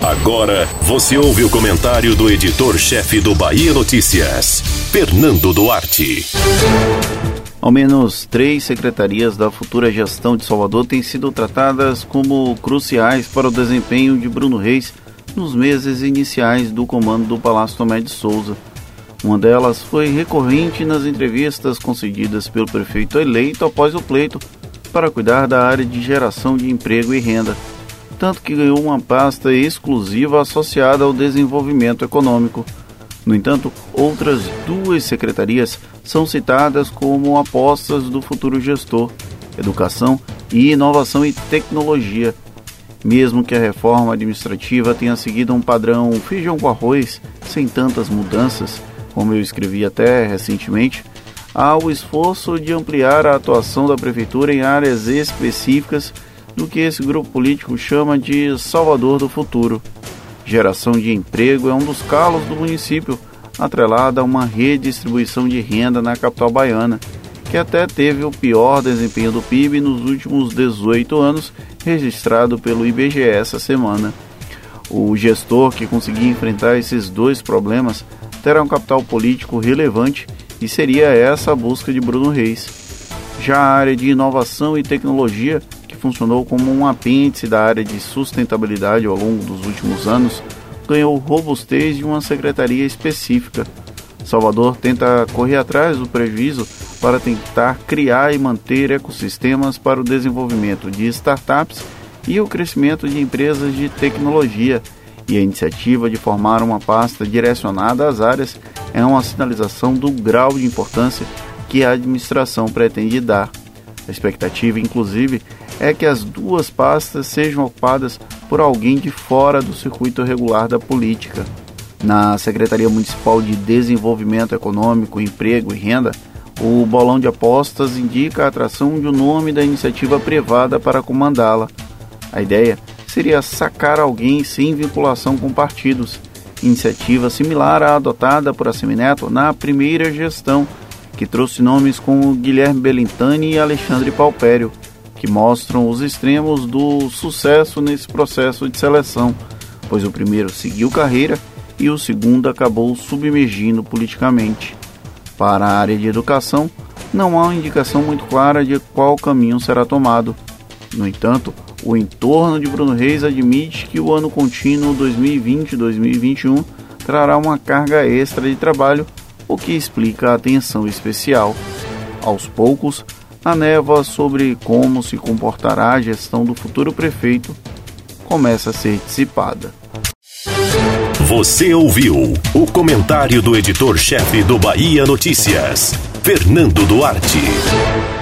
Agora você ouve o comentário do editor-chefe do Bahia Notícias, Fernando Duarte. Ao menos três secretarias da futura gestão de Salvador têm sido tratadas como cruciais para o desempenho de Bruno Reis nos meses iniciais do comando do Palácio Tomé de Souza. Uma delas foi recorrente nas entrevistas concedidas pelo prefeito eleito após o pleito para cuidar da área de geração de emprego e renda, tanto que ganhou uma pasta exclusiva associada ao desenvolvimento econômico. No entanto, outras duas secretarias são citadas como apostas do futuro gestor: Educação e Inovação e Tecnologia. Mesmo que a reforma administrativa tenha seguido um padrão feijão com arroz, sem tantas mudanças, como eu escrevi até recentemente, há o esforço de ampliar a atuação da Prefeitura em áreas específicas do que esse grupo político chama de Salvador do Futuro. Geração de emprego é um dos calos do município, atrelada a uma redistribuição de renda na capital baiana, que até teve o pior desempenho do PIB nos últimos 18 anos, registrado pelo IBGE essa semana. O gestor que conseguir enfrentar esses dois problemas terá um capital político relevante e seria essa a busca de Bruno Reis. Já a área de inovação e tecnologia, funcionou como um apêndice da área de sustentabilidade ao longo dos últimos anos, ganhou robustez de uma secretaria específica. Salvador tenta correr atrás do prejuízo para tentar criar e manter ecossistemas para o desenvolvimento de startups e o crescimento de empresas de tecnologia e a iniciativa de formar uma pasta direcionada às áreas é uma sinalização do grau de importância que a administração pretende dar. A expectativa, inclusive, é que as duas pastas sejam ocupadas por alguém de fora do circuito regular da política. Na Secretaria Municipal de Desenvolvimento Econômico, Emprego e Renda, o bolão de apostas indica a atração de um nome da iniciativa privada para comandá-la. A ideia seria sacar alguém sem vinculação com partidos, iniciativa similar à adotada por Assemineto na primeira gestão, que trouxe nomes como Guilherme Belintani e Alexandre Palpério, que mostram os extremos do sucesso nesse processo de seleção, pois o primeiro seguiu carreira e o segundo acabou submergindo politicamente. Para a área de educação, não há uma indicação muito clara de qual caminho será tomado. No entanto, o entorno de Bruno Reis admite que o ano contínuo 2020-2021 trará uma carga extra de trabalho, o que explica a atenção especial. Aos poucos, a névoa sobre como se comportará a gestão do futuro prefeito começa a ser dissipada. Você ouviu o comentário do editor-chefe do Bahia Notícias, Fernando Duarte.